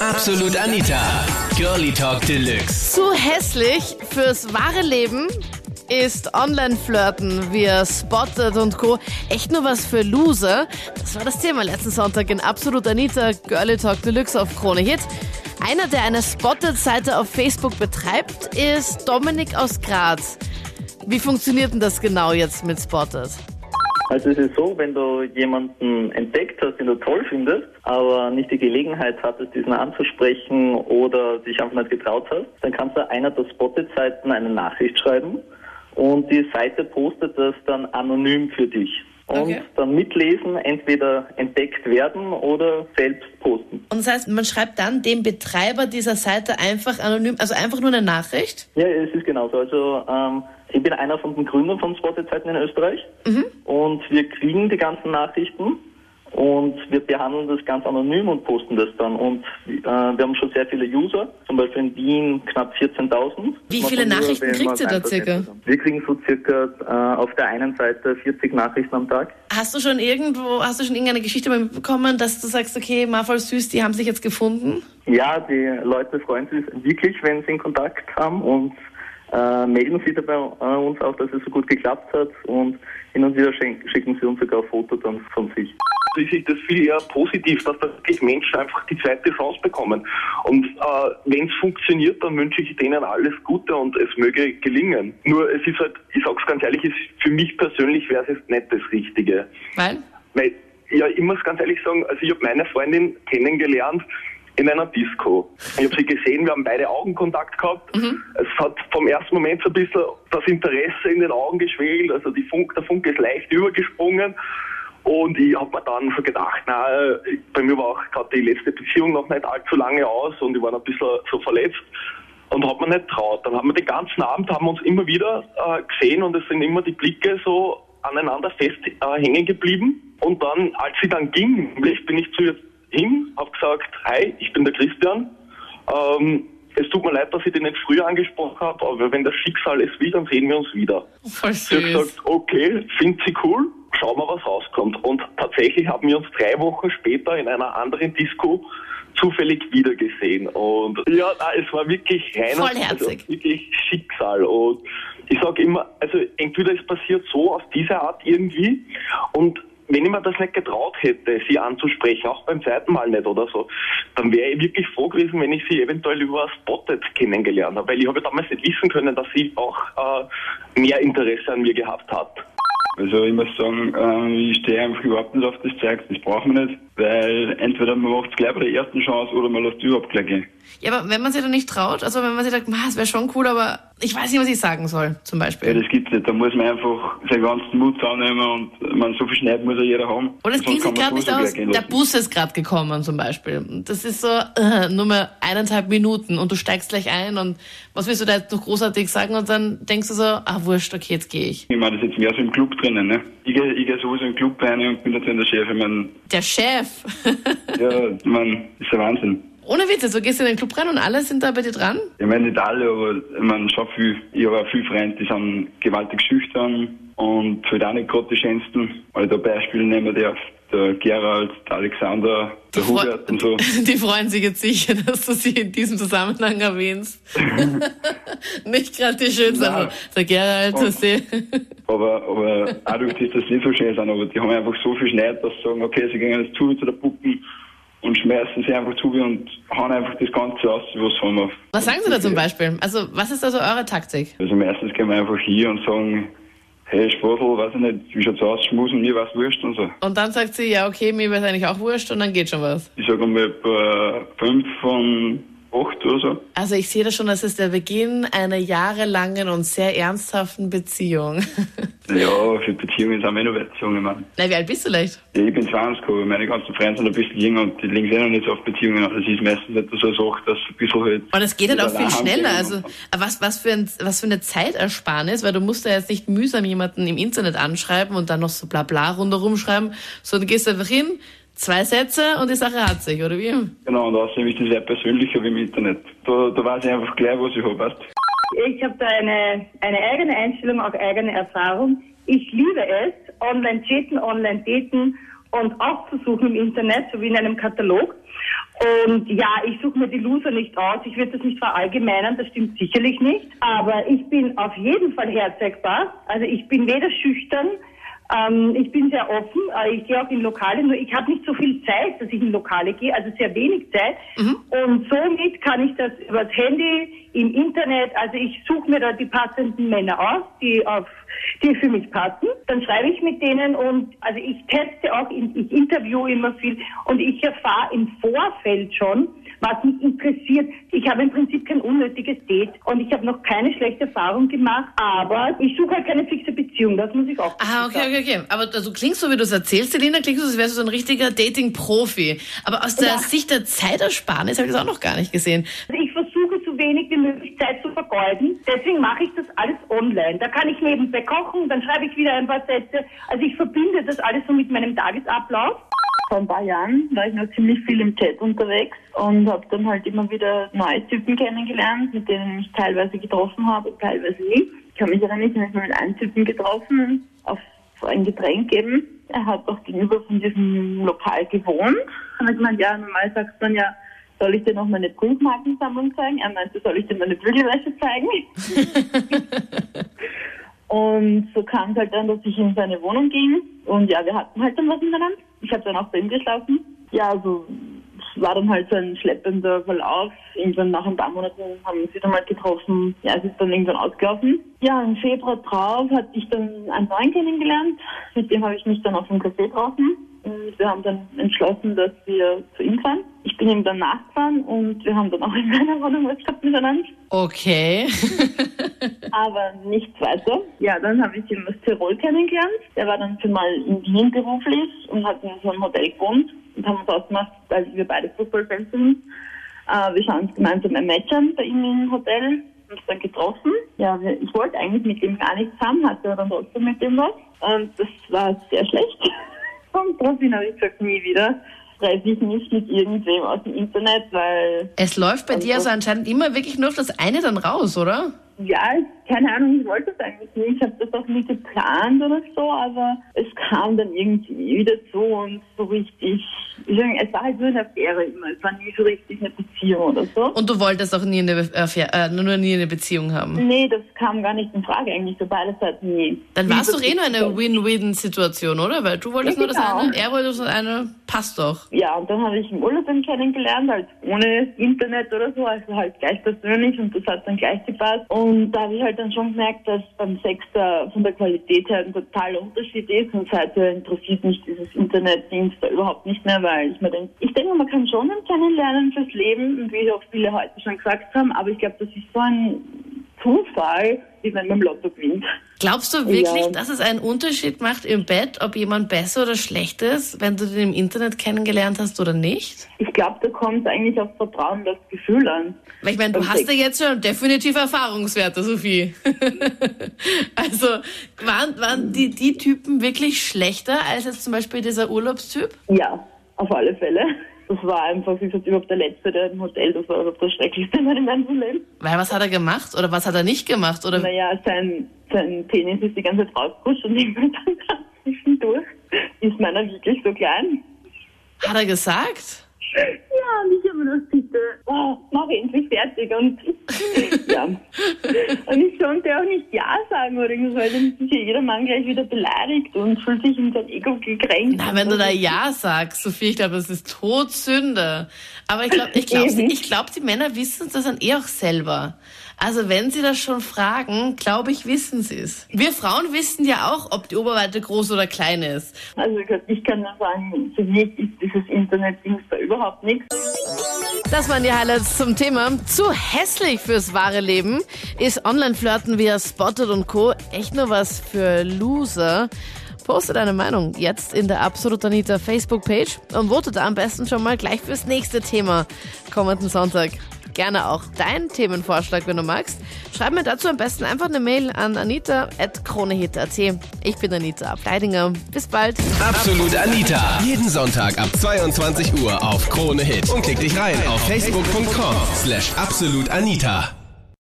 Absolut Anita. Girlie Talk Deluxe. Zu hässlich fürs wahre Leben ist Online-Flirten via Spotted und Co. echt nur was für Loser? Das war das Thema letzten Sonntag in Absolut Anita Girlie Talk Deluxe auf Krone Hit. Einer, der eine Spotted-Seite auf Facebook betreibt, ist Dominik aus Graz. Wie funktioniert denn das genau jetzt mit Spotted? Also es ist so, wenn du jemanden entdeckt hast, den du toll findest, aber nicht die Gelegenheit hattest, diesen anzusprechen oder dich einfach nicht getraut hast, dann kannst du einer der Spotted-Seiten eine Nachricht schreiben und die Seite postet das dann anonym für dich. Und Okay. dann mitlesen, entweder entdeckt werden oder selbst posten. Und das heißt, man schreibt dann dem Betreiber dieser Seite einfach anonym, also einfach nur eine Nachricht. Ja, es ist genauso. Also ähm, ich bin einer von den Gründern von Spotted-Seiten in Österreich und wir kriegen die ganzen Nachrichten und wir behandeln das ganz anonym und posten das dann. Und äh, wir haben schon sehr viele User, zum Beispiel in Wien knapp 14.000. Wie viele Nachrichten kriegt ihr da circa? Wir kriegen so circa äh, auf der einen Seite 40 Nachrichten am Tag. Hast du schon irgendwo, hast du schon irgendeine Geschichte mitbekommen, dass du sagst, okay, mal voll süß, die haben sich jetzt gefunden? Ja, die Leute freuen sich wirklich, wenn sie in Kontakt haben und äh, melden sich dabei äh, uns auch, dass es so gut geklappt hat und hin und wieder schicken sie uns sogar ein Foto dann von sich. Ich sehe das viel eher positiv, dass da wirklich Menschen einfach die zweite Chance bekommen. Und äh, wenn es funktioniert, dann wünsche ich denen alles Gute und es möge gelingen. Nur es ist halt, ich sag's ganz ehrlich, es, für mich persönlich wäre es jetzt nicht das Richtige. Weil? Weil, ja, ich muss ganz ehrlich sagen, also ich habe meine Freundin kennengelernt in einer Disco. Ich habe sie gesehen, wir haben beide Augenkontakt gehabt. Es hat vom ersten Moment so ein bisschen das Interesse in den Augen geschwelt, also die Funk, der Funke ist leicht übergesprungen. Und ich habe mir dann so gedacht, na, bei mir war auch gerade die letzte Beziehung noch nicht allzu lange aus und ich war ein bisschen so verletzt und habe mir nicht traut. Dann haben wir den ganzen Abend haben wir uns immer wieder äh, gesehen und es sind immer die Blicke so aneinander fest äh, hängen geblieben. Und dann, als sie dann ging, bin ich zu ihr hin, habe gesagt, hi, ich bin der Christian. Ähm, es tut mir leid, dass ich dich nicht früher angesprochen habe, aber wenn das Schicksal es will, dann sehen wir uns wieder. Voll Sie hat süß. gesagt, okay, findet sie cool, schauen wir, was rauskommt. Und tatsächlich haben wir uns drei Wochen später in einer anderen Disco zufällig wiedergesehen. Und ja, na, es war wirklich reiner, also wirklich Schicksal. Und ich sage immer, also entweder es passiert so auf diese Art irgendwie und wenn ich mir das nicht getraut hätte, sie anzusprechen, auch beim zweiten Mal nicht oder so, dann wäre ich wirklich froh gewesen, wenn ich sie eventuell über Spotted kennengelernt habe, weil ich habe damals nicht wissen können, dass sie auch äh, mehr Interesse an mir gehabt hat. Also ich muss sagen, ähm, ich stehe einfach überhaupt nicht auf das Zeug. Das braucht man nicht, weil entweder man macht es gleich bei der ersten Chance oder man lässt überhaupt gleich gehen. Ja, aber wenn man sich da nicht traut, also wenn man sich sagt, "Ma, es wäre schon cool, aber ich weiß nicht, was ich sagen soll, zum Ja, Beispiel. das gibt's nicht. Da muss man einfach seinen ganzen Mut annehmen und man so viel Schneid muss ja jeder haben. Und es ging sich gerade nicht aus, der. Bus ist gerade gekommen zum Beispiel. Das ist so äh, nur mehr eineinhalb Minuten und du steigst gleich ein und was willst du da jetzt noch großartig sagen und dann denkst du so, ah wurscht, okay, jetzt gehe ich. Ich meine, das ist jetzt mehr so im Club drinnen, ne? Ich gehe ich geh sowieso im Club rein und bin dann der Chef. Ich meine, Der Chef. ja, ich mein, ist ja Wahnsinn. Ohne Witze, so gehst du in den Club rein und alle sind da bei dir dran? Ich meine nicht alle, aber ich meine schon viel. Ich habe auch viele Freunde, die sind gewaltig schüchtern und halt auch nicht gerade die schönsten. Weil ich da Beispiele nehmen darf. Der Gerald, der Alexander, der Freu- Hubert und so. Die freuen sich jetzt sicher, dass du sie in diesem Zusammenhang erwähnst. nicht gerade die schönsten, Nein. aber der Gerald, Und- sie... Aber, aber auch durch das, dass sie nicht so schön sind, aber die haben einfach so viel Schneid, dass sie sagen, okay, sie gehen jetzt zu zu der Puppen und schmeißen sie einfach zu und hauen einfach das Ganze aus, was haben. Was sagen sie da zum Beispiel? Also, was ist da so eure Taktik? Also meistens gehen wir einfach hier und sagen, hey Sportl, weiß ich nicht, wie schaut's aus, schmusen, mir was wurscht und so. Und dann sagt sie, ja, okay, mir wäre eigentlich auch wurscht und dann geht schon was. Ich sage mal etwa fünf von acht oder so. Also ich sehe da schon, das ist der Beginn einer jahrelangen und sehr ernsthaften Beziehung. Ja, für Beziehungen sind wir noch weit jung, ich meine. Na, wie alt bist du leicht? Ja, ich bin 20, aber meine ganzen Freunde sind ein bisschen jünger und die legen sich eh noch nicht so auf Beziehungen an. Das ist meistens etwas so eine Sache, dass ein bisschen halt... Und es geht halt auch viel schneller. Also was, was, für ein, was für eine Zeitersparnis, weil du musst ja jetzt nicht mühsam jemanden im Internet anschreiben und dann noch so bla bla rundherum schreiben, sondern du gehst einfach hin, zwei Sätze und die Sache hat sich, oder wie? Genau, und außerdem ist das sehr persönlicher wie im Internet. Da, da weiß ich einfach gleich, was ich habe, weißt Ich habe da eine, eine eigene Einstellung, auch eigene Erfahrung. Ich liebe es, online chatten, online daten und aufzusuchen im Internet, so wie in einem Katalog. Und ja, ich suche mir die Loser nicht aus. Ich würde das nicht verallgemeinern, das stimmt sicherlich nicht. Aber ich bin auf jeden Fall herzeigbar. Also ich bin weder schüchtern, ähm, ich bin sehr offen. Äh, ich gehe auch in Lokale, nur ich habe nicht so viel Zeit, dass ich in Lokale gehe, also sehr wenig Zeit. Mhm. Und somit kann ich das über das Handy, im Internet, also ich suche mir da die passenden Männer aus, die auf die für mich passen. Dann schreibe ich mit denen und also ich teste auch, ich interviewe immer viel und ich erfahre im Vorfeld schon, was mich interessiert. Ich habe im Prinzip kein unnötiges Date und ich habe noch keine schlechte Erfahrung gemacht, aber ich suche halt keine fixe Beziehung, das muss ich auch Ah, okay, okay, okay. Aber du klingst so, wie du es erzählst, Selina, klingst du, als wärst du so ein richtiger Dating-Profi. Aber aus der ja. Sicht der Zeitersparnis habe ich das auch noch gar nicht gesehen. Also ich versuche so wenig wie möglich Zeit zu vergeuden. Deswegen mache ich das alles online. Da kann ich nebenbei kochen, dann schreibe ich wieder ein paar Sätze. Also ich verbinde das alles so mit meinem Tagesablauf. Vor ein paar Jahren war ich noch ziemlich viel im Chat unterwegs und habe dann halt immer wieder neue Typen kennengelernt, mit denen ich teilweise getroffen habe teilweise nicht. Ich kann mich erinnern, ich habe mich mal mit einem Typen getroffen, auf ein Getränk eben. Er hat auch gegenüber von diesem Lokal gewohnt. Und ich gemeint, ja, normal sagt man ja, soll ich dir noch meine Briefmarkensammlung zeigen? Er meinte, soll ich dir meine Bügelwäsche zeigen? und so kam es halt dann, dass ich in seine Wohnung ging. Und ja, wir hatten halt dann was miteinander. Ich habe dann auch bei ihm geschlafen. Ja, also es war dann halt so ein schleppender Verlauf. Irgendwann nach ein paar Monaten haben wir sie dann mal getroffen. Ja, es ist dann irgendwann ausgelaufen. Ja, im Februar drauf hatte ich dann einen neuen kennengelernt. Mit dem habe ich mich dann auf dem Café getroffen. Und wir haben dann entschlossen, dass wir zu ihm fahren. Ich bin ihm dann nachgefahren und wir haben dann auch in seiner Wohnung was gehabt miteinander. Okay. Aber nichts weiter. Ja, dann habe ich ihn aus Tirol kennengelernt. Der war dann für mal in Wien beruflich und hat in so einem Hotel gewohnt und haben uns ausgemacht, weil wir beide Fußballfans sind. Äh, wir schauen uns gemeinsam ein Match an bei ihm im Hotel uns dann getroffen. Ja, ich wollte eigentlich mit ihm gar nichts haben, hatte aber dann trotzdem mit ihm was. Und das war sehr schlecht. Und daraufhin habe ich gesagt, nie wieder treffe ich mich mit irgendwem aus dem Internet, weil... Es läuft bei dir also anscheinend immer wirklich nur auf das eine dann raus, oder? Ja, keine Ahnung, ich wollte das eigentlich nicht. Ich habe das auch nie geplant oder so, aber es kam dann irgendwie wieder so und so richtig. Es war halt nur eine Affäre immer. Es war nie so richtig eine Beziehung oder so. Und du wolltest auch nie eine Affäre, äh, nur nie eine Beziehung haben? Nee, das kam gar nicht in Frage eigentlich für beide Seiten nie. Dann war es doch eh nur eine Win-Win-Situation, oder? Weil du wolltest ja, nur genau. das eine, er wollte das eine, passt doch. Ja, und dann habe ich im Urlaub ihn kennengelernt, halt ohne Internet oder so, also halt gleich persönlich und das hat dann gleich gepasst. Und da habe ich halt dann schon gemerkt, dass beim Sex da von der Qualität her ein totaler Unterschied ist. Und seitdem interessiert mich dieses Internet-Dings da überhaupt nicht mehr, weil ich mir denke, ich denke, man kann schon ein Kennenlernen fürs Leben und wie auch viele heute schon gesagt haben, aber ich glaube, das ist so ein Zufall, wie wenn man im Lotto gewinnt. Glaubst du wirklich, ja. dass es einen Unterschied macht im Bett, ob jemand besser oder schlecht ist, wenn du den im Internet kennengelernt hast oder nicht? Ich glaube, da kommt eigentlich auf Vertrauen das Gefühl an. Weil ich meine, du hast ja jetzt schon definitiv Erfahrungswerte, Sophie. also waren, waren die, die Typen wirklich schlechter als jetzt zum Beispiel dieser Urlaubstyp? Ja, auf alle Fälle das war einfach, wie gesagt, überhaupt der Letzte, der im Hotel, das war das Schrecklichste in meinem ganzen Leben. Weil was hat er gemacht oder was hat er nicht gemacht? Oder? Naja, sein, sein Penis ist die ganze Zeit rausgerutscht und irgendwann dann zwischendurch ist meiner wirklich so klein. Hat er gesagt? Und ich habe mir das bitte, oh, mach endlich fertig. Und ja. Und ich konnte auch nicht Ja sagen oder irgendwas, weil dann ist ja jeder Mann gleich wieder beleidigt und fühlt sich in sein Ego gekränkt. Na, wenn du da Ja sagst, Sophie, ich glaube, das ist Todsünde. Aber ich glaube, ich glaube, ich glaub, die Männer wissen das dann eh auch selber. Also wenn sie das schon fragen, glaube ich, wissen sie es. Wir Frauen wissen ja auch, ob die Oberweite groß oder klein ist. Also ich kann nur sagen, für mich ist dieses Internet-Ding da überhaupt nichts. Das waren die Highlights zum Thema. Zu hässlich fürs wahre Leben ist Online-Flirten via Spotted und Co. echt nur was für Loser. Poste deine Meinung jetzt in der Absolut Anita Facebook-Page und vote da am besten schon mal gleich fürs nächste Thema kommenden Sonntag gerne auch deinen Themenvorschlag, wenn du magst. Schreib mir dazu am besten einfach eine Mail an anita.kronehit.at. Ich bin Anita Ableidinger. Bis bald. Absolut Anita. Jeden Sonntag ab 22 Uhr auf Krone Hit. Und klick dich rein auf facebook.com slash absolutanita.